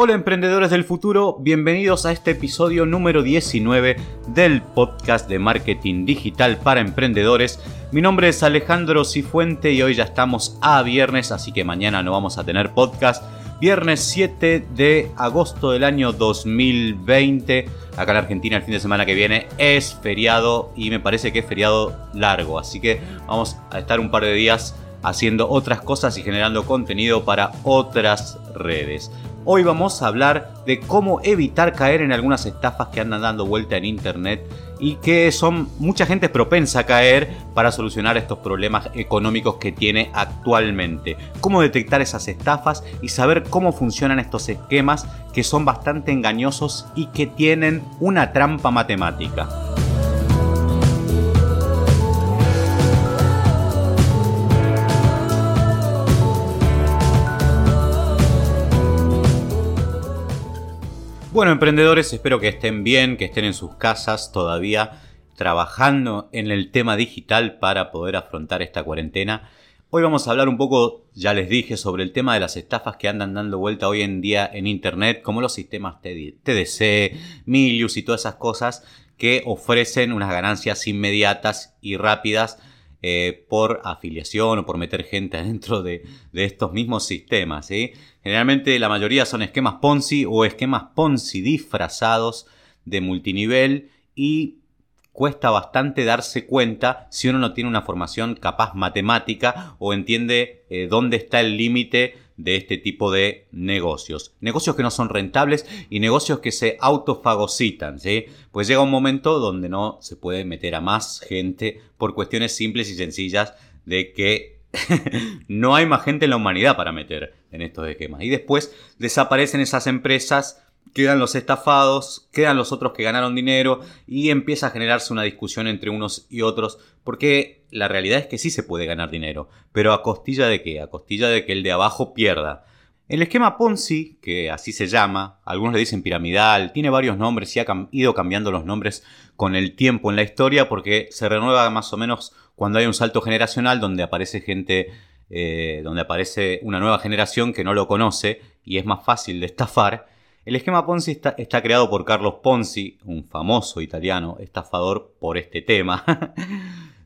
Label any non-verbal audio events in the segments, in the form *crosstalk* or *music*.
Hola emprendedores del futuro, bienvenidos a este episodio número 19 del podcast de marketing digital para emprendedores. Mi nombre es Alejandro Cifuente y hoy ya estamos a viernes, así que mañana no vamos a tener podcast. Viernes 7 de agosto del año 2020. Acá en Argentina el fin de semana que viene es feriado y me parece que es feriado largo, así que vamos a estar un par de días haciendo otras cosas y generando contenido para otras redes. Hoy vamos a hablar de cómo evitar caer en algunas estafas que andan dando vuelta en internet y que son mucha gente propensa a caer para solucionar estos problemas económicos que tiene actualmente. Cómo detectar esas estafas y saber cómo funcionan estos esquemas que son bastante engañosos y que tienen una trampa matemática. Bueno, emprendedores, espero que estén bien, que estén en sus casas todavía trabajando en el tema digital para poder afrontar esta cuarentena. Hoy vamos a hablar un poco, ya les dije, sobre el tema de las estafas que andan dando vuelta hoy en día en Internet, como los sistemas TDC, Milius y todas esas cosas que ofrecen unas ganancias inmediatas y rápidas eh, por afiliación o por meter gente *laughs* dentro de, estos mismos sistemas. Generalmente la mayoría son esquemas Ponzi o esquemas Ponzi disfrazados de multinivel y cuesta bastante darse cuenta si uno no tiene una formación capaz matemática o entiende eh, dónde está el límite de este tipo de negocios. Negocios que no son rentables y negocios que se autofagocitan, ¿sí? Pues llega un momento donde no se puede meter a más gente por cuestiones simples y sencillas de que *laughs* no hay más gente en la humanidad para meter en estos esquemas. Y después desaparecen esas empresas quedan los estafados, quedan los otros que ganaron dinero y empieza a generarse una discusión entre unos y otros, porque la realidad es que sí se puede ganar dinero, pero a costilla de qué? A costilla de que el de abajo pierda. El esquema Ponzi, que así se llama, algunos le dicen piramidal, tiene varios nombres y ha ido cambiando los nombres con el tiempo en la historia porque se renueva más o menos cuando hay un salto generacional donde aparece gente, eh, donde aparece una nueva generación que no lo conoce y es más fácil de estafar el esquema Ponzi está, creado por Carlos Ponzi, un famoso italiano estafador por este tema, *laughs*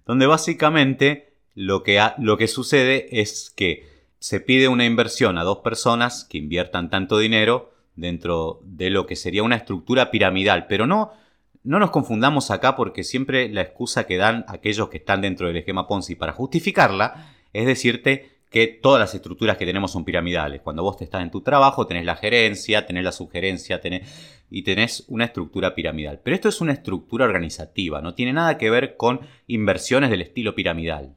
donde básicamente lo que, lo que sucede es que se pide una inversión a dos personas que inviertan tanto dinero dentro de lo que sería una estructura piramidal, pero no, no nos confundamos acá porque siempre la excusa que dan aquellos que están dentro del esquema Ponzi para justificarla es decirte que todas las estructuras que tenemos son piramidales. Cuando vos te estás en tu trabajo, tenés la gerencia, tenés la sugerencia, y tenés una estructura piramidal. Pero esto es una estructura organizativa, no tiene nada que ver con inversiones del estilo piramidal.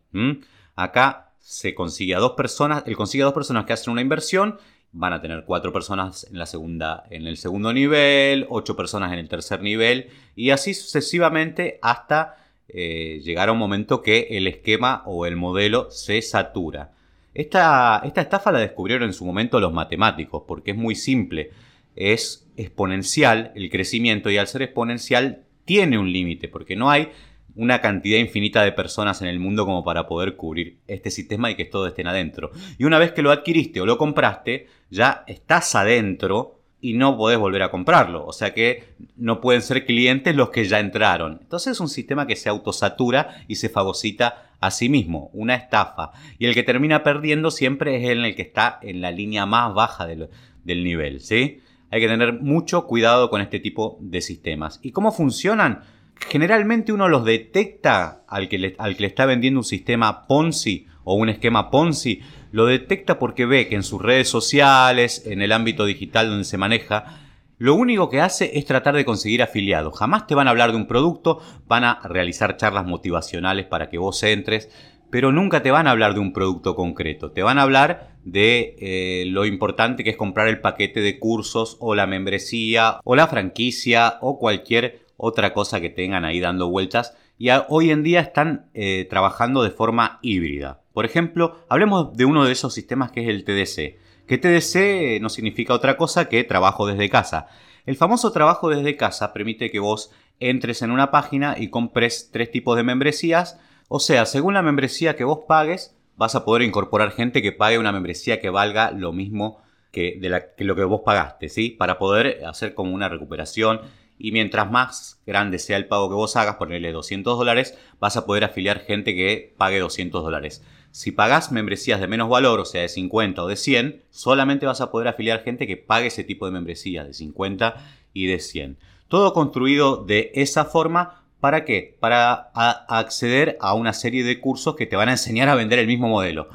Acá se consigue a dos personas, él consigue a dos personas que hacen una inversión, van a tener cuatro personas en la segunda, en el segundo nivel, ocho personas en el tercer nivel, y así sucesivamente hasta eh, llegar a un momento que el esquema o el modelo se satura. Esta, estafa la descubrieron en su momento los matemáticos, porque es muy simple. Es exponencial el crecimiento y al ser exponencial tiene un límite, porque no hay una cantidad infinita de personas en el mundo como para poder cubrir este sistema y que todos estén adentro. Y una vez que lo adquiriste o lo compraste, ya estás adentro y no podés volver a comprarlo. O sea que no pueden ser clientes los que ya entraron. Entonces es un sistema que se autosatura y se fagocita Asimismo, una estafa. Y el que termina perdiendo siempre es el que está en la línea más baja del, nivel. ¿sí? Hay que tener mucho cuidado con este tipo de sistemas. ¿Y cómo funcionan? Generalmente uno los detecta al que, al que le está vendiendo un sistema Ponzi o un esquema Ponzi. Lo detecta porque ve que en sus redes sociales, en el ámbito digital donde se maneja, lo único que hace es tratar de conseguir afiliados. Jamás te van a hablar de un producto, van a realizar charlas motivacionales para que vos entres, pero nunca te van a hablar de un producto concreto. Te van a hablar de eh, lo importante que es comprar el paquete de cursos o la membresía o la franquicia o cualquier otra cosa que tengan ahí dando vueltas. Y hoy en día están eh, trabajando de forma híbrida. Por ejemplo, hablemos de uno de esos sistemas que es el TDC. Que TDC no significa otra cosa que trabajo desde casa. El famoso trabajo desde casa permite que vos entres en una página y compres tres tipos de membresías. O sea, según la membresía que vos pagues, vas a poder incorporar gente que pague una membresía que valga lo mismo que, lo que vos pagaste, ¿sí? Para poder hacer como una recuperación y mientras más grande sea el pago que vos hagas, ponerle 200 dólares, vas a poder afiliar gente que pague 200 dólares. Si pagás membresías de menos valor, o sea, de 50 o de 100, solamente vas a poder afiliar gente que pague ese tipo de membresía, de 50 y de 100. Todo construido de esa forma, ¿para qué? Para acceder a una serie de cursos que te van a enseñar a vender el mismo modelo.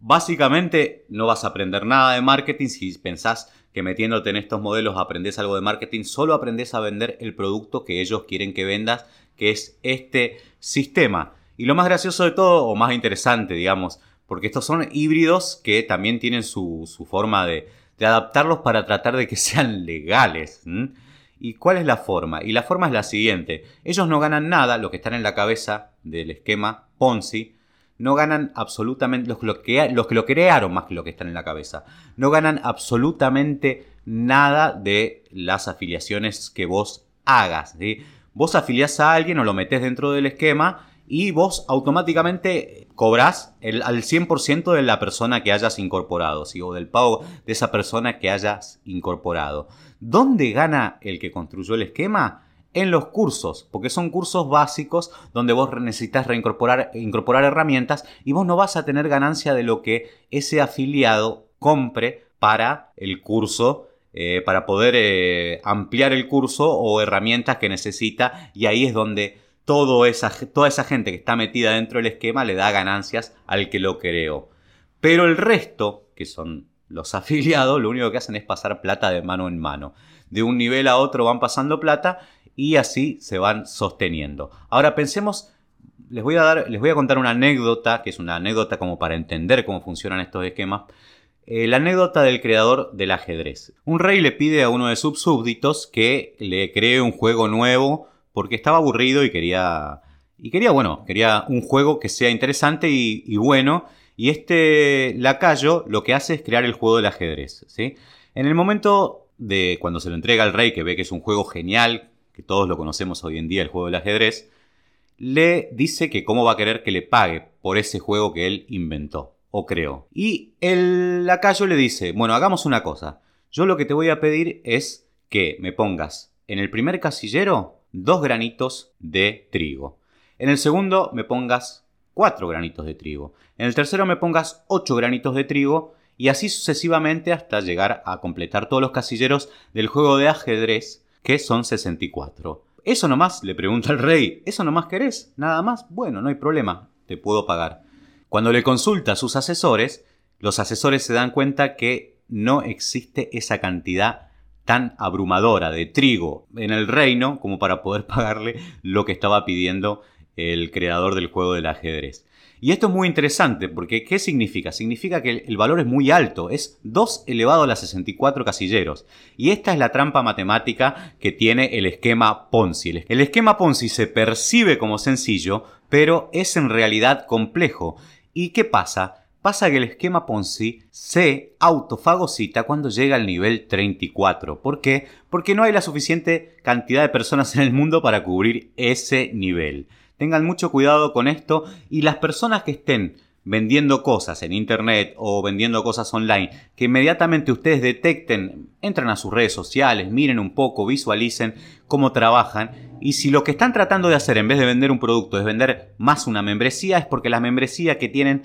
Básicamente no vas a aprender nada de marketing si pensás que metiéndote en estos modelos aprendes algo de marketing, solo aprendes a vender el producto que ellos quieren que vendas, que es este sistema. Y lo más gracioso de todo, o más interesante, digamos, porque estos son híbridos que también tienen su, forma de, adaptarlos para tratar de que *laughs* sean legales. ¿Y cuál es la forma? Y la forma es la siguiente. Ellos no ganan nada, lo que están en la cabeza del esquema Ponzi, no ganan absolutamente, los, que, los que lo crearon más que lo que están en la cabeza, no ganan absolutamente nada de las afiliaciones que vos hagas. Vos afiliás a alguien o lo metés dentro del esquema y vos automáticamente cobrás el, al 100% de la persona que hayas incorporado, o del pago de esa persona que hayas incorporado. ¿Dónde gana el que construyó el esquema? En los cursos, porque son cursos básicos donde vos necesitas reincorporar incorporar herramientas y vos no vas a tener ganancia de lo que ese afiliado compre para el curso eh, para poder eh, ampliar el curso o herramientas que necesita y ahí es donde esa, toda esa gente que está metida dentro del esquema le da ganancias al que lo creó. Pero el resto, que son los *laughs* afiliados, lo único que hacen es pasar plata de mano en mano. De un nivel a otro van pasando plata y así se van sosteniendo. Ahora pensemos, les voy a, dar, les voy a contar una anécdota, que es una anécdota como para entender cómo funcionan estos esquemas. Eh, la anécdota del creador del ajedrez. Un rey le pide a uno de sus súbditos que le cree un juego nuevo porque estaba aburrido y quería, y quería, bueno, quería un juego que sea interesante y, bueno. Y este lacayo lo que hace es crear el juego del ajedrez. ¿sí? En el momento de cuando se lo entrega al rey, que ve que es un juego genial, que todos lo conocemos hoy en día, el juego del ajedrez, le dice que cómo va a querer que le pague por ese juego que él inventó o creó. Y el lacayo le dice, bueno, hagamos una cosa. Yo lo que te voy a pedir es que me pongas en el primer casillero dos granitos de trigo. En el segundo me pongas cuatro granitos de trigo. En el tercero me pongas ocho granitos de trigo y así sucesivamente hasta llegar a completar todos los casilleros del juego de ajedrez que son 64. ¿Eso nomás? Le pregunta el rey. ¿Eso nomás querés? ¿Nada más? Bueno, no hay problema, te puedo pagar. Cuando le consulta a sus asesores, los asesores se dan cuenta que no existe esa cantidad tan abrumadora de trigo en el reino como para poder *laughs* pagarle lo que estaba pidiendo el creador del juego del ajedrez. Y esto es muy interesante porque ¿qué significa? Significa que el valor es muy alto, es 2 elevado a las 64 casilleros. Y esta es la trampa matemática que tiene el esquema Ponzi. El esquema Ponzi se percibe como sencillo, pero es en realidad complejo. ¿Y qué pasa? Pasa que el esquema Ponzi se autofagocita cuando llega al nivel 34. ¿Por qué? Porque no hay la suficiente cantidad de personas en el mundo para cubrir ese nivel. Tengan mucho cuidado con esto y las personas que estén vendiendo cosas en internet o vendiendo cosas online, que inmediatamente ustedes detecten, entran a sus redes sociales, miren un poco, visualicen cómo trabajan y si lo que están tratando de hacer en vez de vender un producto es vender más una membresía, es porque la membresía que tienen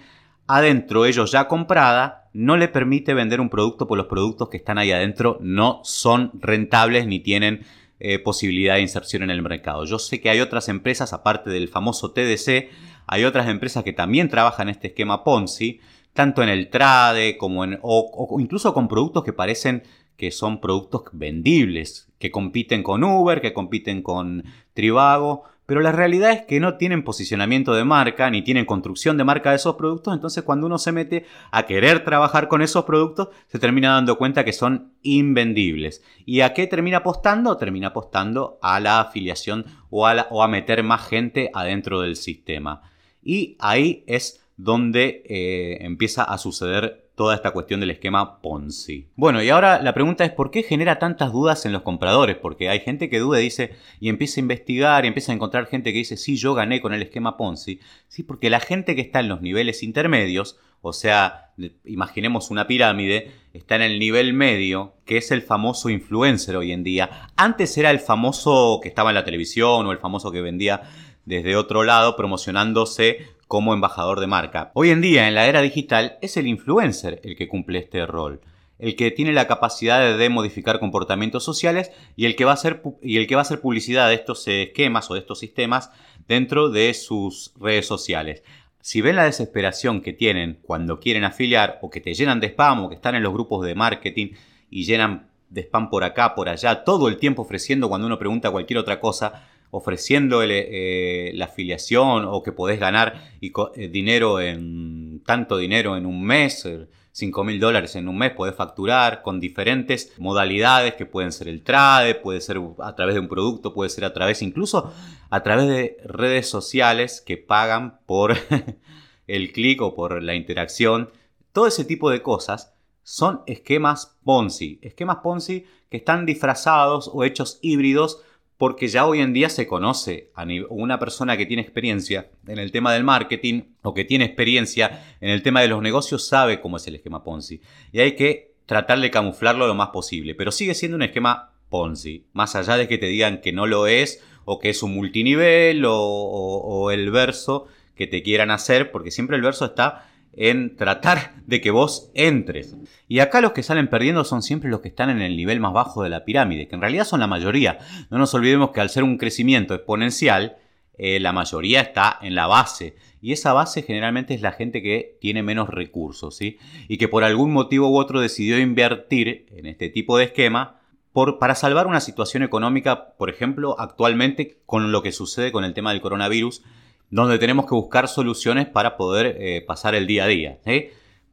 adentro ellos ya comprada no le permite vender un producto por los productos que están ahí adentro no son rentables ni tienen eh, posibilidad de inserción en el mercado. Yo sé que hay otras empresas, aparte del famoso TDC, hay otras empresas que también trabajan este esquema Ponzi, tanto en el trade como en, o incluso con productos que parecen que son productos vendibles, que compiten con Uber, que compiten con Trivago, pero la realidad es que no tienen posicionamiento de marca ni tienen construcción de marca de esos productos, entonces cuando uno se mete a querer trabajar con esos productos, se termina dando cuenta que son invendibles. ¿Y a qué termina apostando? Termina apostando a la afiliación o a, meter más gente adentro del sistema. Y ahí es donde eh, empieza a suceder toda esta cuestión del esquema Ponzi. Bueno, y ahora la pregunta es ¿por qué genera tantas dudas en los compradores? Porque hay gente que duda y dice y empieza a investigar y empieza a encontrar gente que dice sí, yo gané con el esquema Ponzi. Sí, porque la gente que está en los niveles intermedios o sea, imaginemos una pirámide, está en el nivel medio, que es el famoso influencer hoy en día. Antes era el famoso que estaba en la televisión o el famoso que vendía desde otro lado promocionándose como embajador de marca. Hoy en día, en la era digital, es el influencer el que cumple este rol el que tiene la capacidad de modificar comportamientos sociales y el que va a hacer, y el que va a hacer publicidad de estos esquemas o de estos sistemas dentro de sus redes sociales. Si ven la desesperación que tienen cuando quieren afiliar o que te llenan de spam o que están en los grupos de marketing y llenan de spam por acá, por allá, todo el tiempo ofreciendo cuando uno pregunta cualquier otra cosa, ofreciendo eh, la afiliación o que podés ganar eh, dinero en tanto dinero en un mes, 5 mil dólares en un mes, podés facturar con diferentes modalidades que pueden ser el trade, puede ser a través de un producto, puede ser a través incluso a través de redes sociales que pagan por *laughs* el clic o por la interacción. Todo ese tipo de cosas son esquemas Ponzi, esquemas Ponzi que están disfrazados o hechos híbridos porque ya hoy en día se conoce a una persona que tiene experiencia en el tema del marketing o que tiene experiencia en el tema de los negocios sabe cómo es el esquema Ponzi. Y hay que tratar de camuflarlo lo más posible, pero sigue siendo un esquema Ponzi, más allá de que te digan que no lo es o que es un multinivel o, o el verso que te quieran hacer, porque siempre el verso está en tratar de que vos entres. Y acá los que salen perdiendo son siempre los que están en el nivel más bajo de la pirámide, que en realidad son la mayoría. No nos olvidemos que al ser un crecimiento exponencial, eh, la mayoría está en la base. Y esa base generalmente es la gente que tiene menos recursos, ¿sí? Y que por algún motivo u otro decidió invertir en este tipo de esquema por, para salvar una situación económica, por ejemplo, actualmente con lo que sucede con el tema del coronavirus, donde tenemos que buscar soluciones para poder eh, pasar el día a día.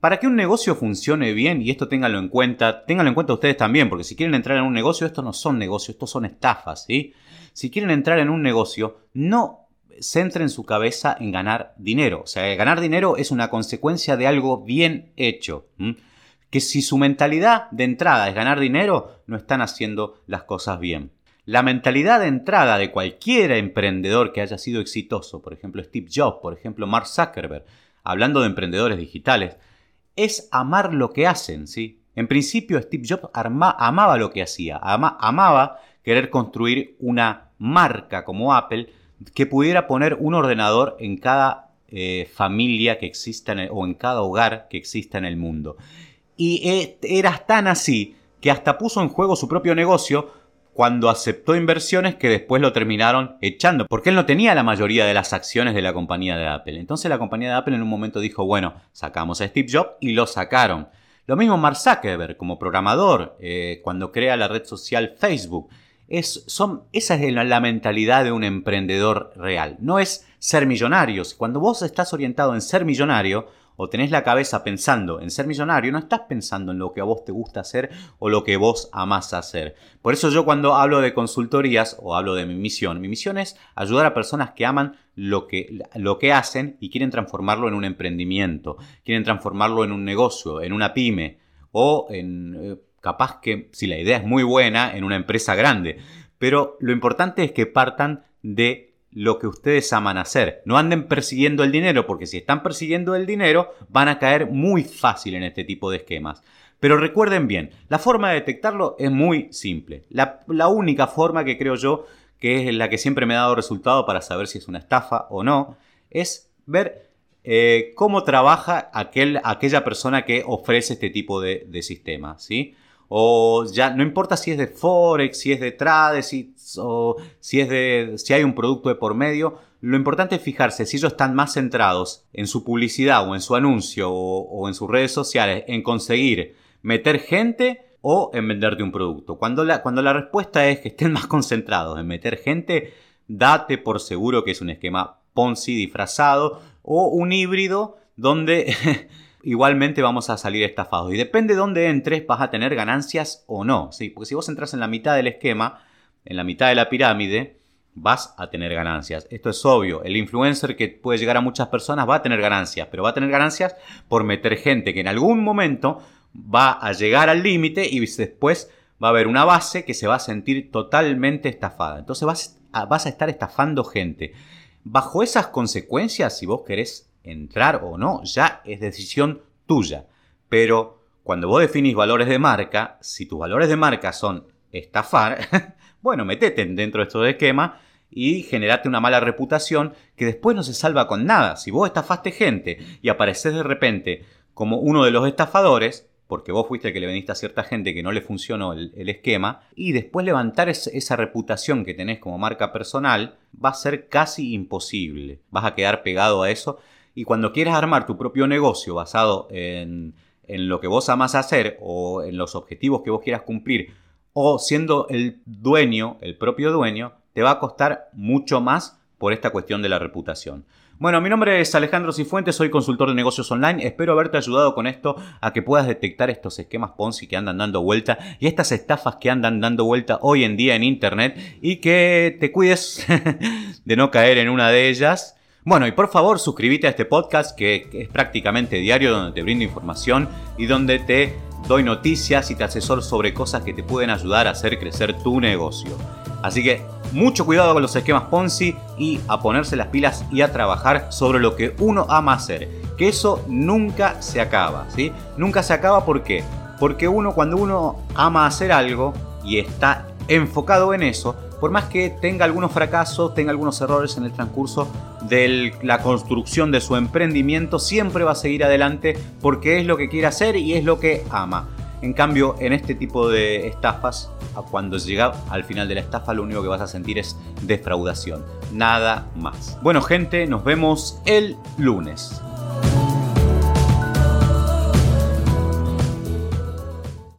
Para que un negocio funcione bien, y esto ténganlo en cuenta, ténganlo en cuenta ustedes también, porque si quieren entrar en un negocio, estos no son negocios, estos son estafas. Si quieren entrar en un negocio, no centren su cabeza en ganar dinero. O sea, ganar dinero es una consecuencia de algo bien hecho. Que si su mentalidad de entrada es ganar dinero, no están haciendo las cosas bien. La mentalidad de entrada de cualquier emprendedor que haya sido exitoso, por ejemplo Steve Jobs, por ejemplo Mark Zuckerberg, hablando de emprendedores digitales, es amar lo que hacen, ¿sí? En principio Steve Jobs amaba lo que hacía, amaba querer construir una marca como Apple que pudiera poner un ordenador en cada eh, familia que exista o en cada hogar que exista en el mundo. Y eh, era tan así que hasta puso en juego su propio negocio cuando aceptó inversiones que después lo terminaron echando, porque él no tenía la mayoría de las acciones de la compañía de Apple. Entonces la compañía de Apple en un momento dijo, bueno, sacamos a Steve Jobs y lo sacaron. Lo mismo Mark Zuckerberg como programador, eh, cuando crea la red social Facebook. Es, son, esa es la, mentalidad de un emprendedor real. No es ser millonario. Cuando vos estás orientado en ser millonario, o tenés la cabeza pensando en ser millonario, no estás pensando en lo que a vos te gusta hacer o lo que vos amás hacer. Por eso yo cuando hablo de consultorías o hablo de mi misión, mi misión es ayudar a personas que aman lo que, lo que hacen y quieren transformarlo en un emprendimiento, quieren transformarlo en un negocio, en una pyme o en... Eh, capaz que si la idea es muy buena, en una empresa grande. Pero lo importante es que partan de lo que ustedes aman hacer. No anden persiguiendo el dinero, porque si están persiguiendo el dinero, van a caer muy fácil en este tipo de esquemas. Pero recuerden bien, la forma de detectarlo es muy simple. La, única forma que creo yo, que es la que siempre me ha dado resultado para saber si es una estafa o no, es ver eh, cómo trabaja aquel, aquella persona que ofrece este tipo de, de sistemas. ¿sí? O ya no importa si es de forex, si es de trade, si, o si es de si hay un producto de por medio, lo importante es fijarse si ellos están más centrados en su publicidad o en su anuncio o, en sus redes sociales en conseguir meter gente o en venderte un producto. Cuando la, cuando la respuesta es que estén *laughs* más concentrados en meter gente, date por seguro que es un esquema Ponzi disfrazado o un híbrido donde *laughs* igualmente vamos a salir estafados. Y depende de dónde entres, vas a tener ganancias o no. ¿sí? Porque si vos entras en la mitad del esquema, en la mitad de la pirámide, vas a tener ganancias. Esto es obvio. El influencer que puede llegar a muchas personas va a tener ganancias, pero va a tener ganancias por meter gente que en algún momento va a llegar al límite y después va a haber una base que se va a sentir totalmente estafada. Entonces vas a, vas a estar estafando gente. Bajo esas consecuencias, si vos querés entrar o no, ya es decisión tuya. Pero cuando vos definís valores de marca, si tus valores de marca son estafar, *laughs* bueno, metete dentro de estos esquemas y generate una mala reputación que después no se salva con nada. Si vos estafaste gente y apareces de repente como uno de los estafadores, porque vos fuiste el que le vendiste a cierta gente que no le funcionó el, esquema, y después levantar esa reputación que tenés como marca personal va a ser casi imposible. Vas a quedar pegado a eso, y cuando quieras armar tu propio negocio basado en, en lo que vos amas hacer o en los objetivos que vos quieras cumplir, o siendo el dueño, el propio dueño, te va a costar mucho más por esta cuestión de la reputación. Bueno, mi nombre es Alejandro Cifuentes, soy consultor de negocios online. Espero haberte ayudado con esto a que puedas detectar estos esquemas Ponzi que andan dando vuelta y estas estafas que andan dando vuelta hoy en día en Internet y que te cuides *laughs* de no caer en una de ellas. Bueno, y por favor suscríbete a este podcast que es prácticamente diario donde te brindo información y donde te doy noticias y te asesoro sobre cosas que te pueden ayudar a hacer crecer tu negocio. Así que mucho cuidado con los esquemas Ponzi y a ponerse las pilas y a trabajar sobre lo que uno ama hacer. Que eso nunca se acaba, ¿sí? Nunca se acaba ¿por qué? Porque uno cuando uno ama hacer algo y está enfocado en eso, por más que tenga algunos fracasos, tenga algunos errores en el transcurso de la construcción de su emprendimiento, siempre va a seguir adelante porque es lo que quiere hacer y es lo que ama. En cambio, en este tipo de estafas, cuando llega al final de la estafa, lo único que vas a sentir es defraudación. Nada más. Bueno, gente, nos vemos el lunes.